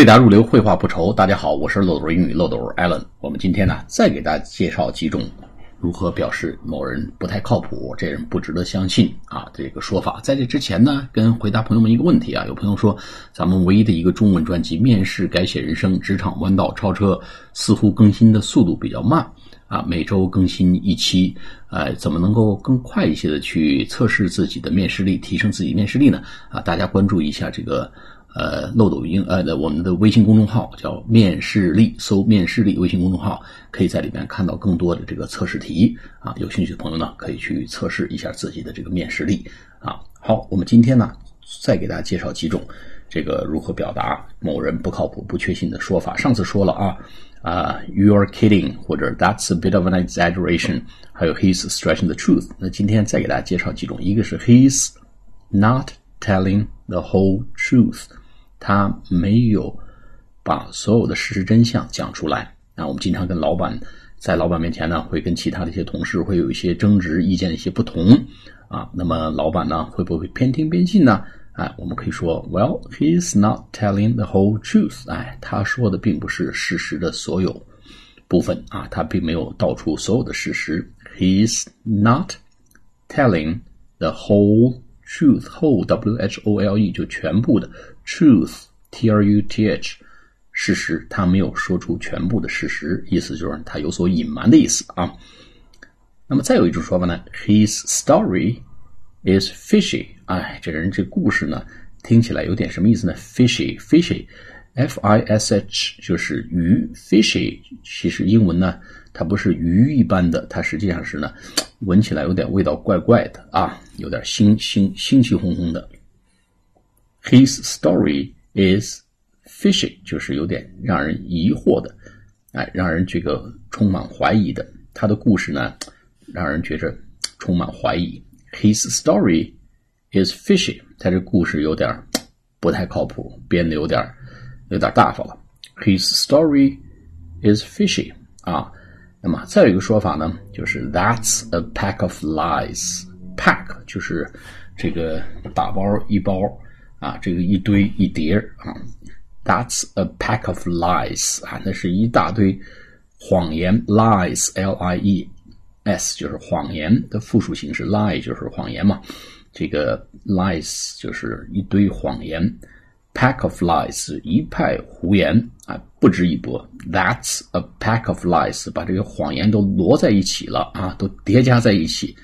对答如流，绘画不愁。大家好，我是漏斗英语漏斗 Allen。我们今天呢，再给大家介绍几种如何表示某人不太靠谱，这人不值得相信啊这个说法。在这之前呢，跟回答朋友们一个问题啊，有朋友说咱们唯一的一个中文专辑《面试改写人生：职场弯道超车》，似乎更新的速度比较慢啊，每周更新一期，呃，怎么能够更快一些的去测试自己的面试力，提升自己面试力呢？啊，大家关注一下这个。呃，漏斗音呃的我们的微信公众号叫面试力，搜面试力微信公众号，可以在里面看到更多的这个测试题啊。有兴趣的朋友呢，可以去测试一下自己的这个面试力啊。好，我们今天呢，再给大家介绍几种这个如何表达某人不靠谱、不确信的说法。上次说了啊啊，you're kidding，或者 that's a bit of an exaggeration，还有 he's stretching the truth。那今天再给大家介绍几种，一个是 he's not telling the whole truth。他没有把所有的事实真相讲出来啊！我们经常跟老板在老板面前呢，会跟其他的一些同事会有一些争执，意见的一些不同啊。那么老板呢，会不会偏听偏信呢？哎，我们可以说，Well, he's not telling the whole truth。哎，他说的并不是事实的所有部分啊，他并没有道出所有的事实。He's not telling the whole truth. Whole, W-H-O-L-E 就全部的。Truth, T-R-U-T-H，事实，他没有说出全部的事实，意思就是他有所隐瞒的意思啊。那么再有一种说法呢，His story is fishy。哎，这人这故事呢，听起来有点什么意思呢？Fishy，Fishy，F-I-S-H 就是鱼，Fishy 其实英文呢，它不是鱼一般的，它实际上是呢，闻起来有点味道怪怪的啊，有点腥腥腥气烘烘的。His story is fishy，就是有点让人疑惑的，哎，让人这个充满怀疑的。他的故事呢，让人觉着充满怀疑。His story is fishy，他这故事有点不太靠谱，编的有点有点大发了。His story is fishy 啊。那么再有一个说法呢，就是 That's a pack of lies。Pack 就是这个打包一包。啊，这个一堆一叠啊，That's a pack of lies 啊，那是一大堆谎言，lies，L-I-E-S 就是谎言的复数形式，lie 就是谎言嘛，这个 lies 就是一堆谎言，pack of lies 一派胡言啊，不值一驳，That's a pack of lies 把这个谎言都摞在一起了啊，都叠加在一起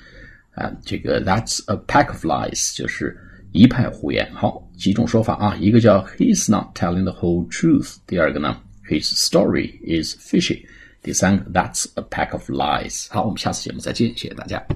啊，这个 That's a pack of lies 就是。一派胡言。好，几种说法啊，一个叫 He's not telling the whole truth，第二个呢，His story is fishy，第三个 That's a pack of lies。好，我们下次节目再见，谢谢大家。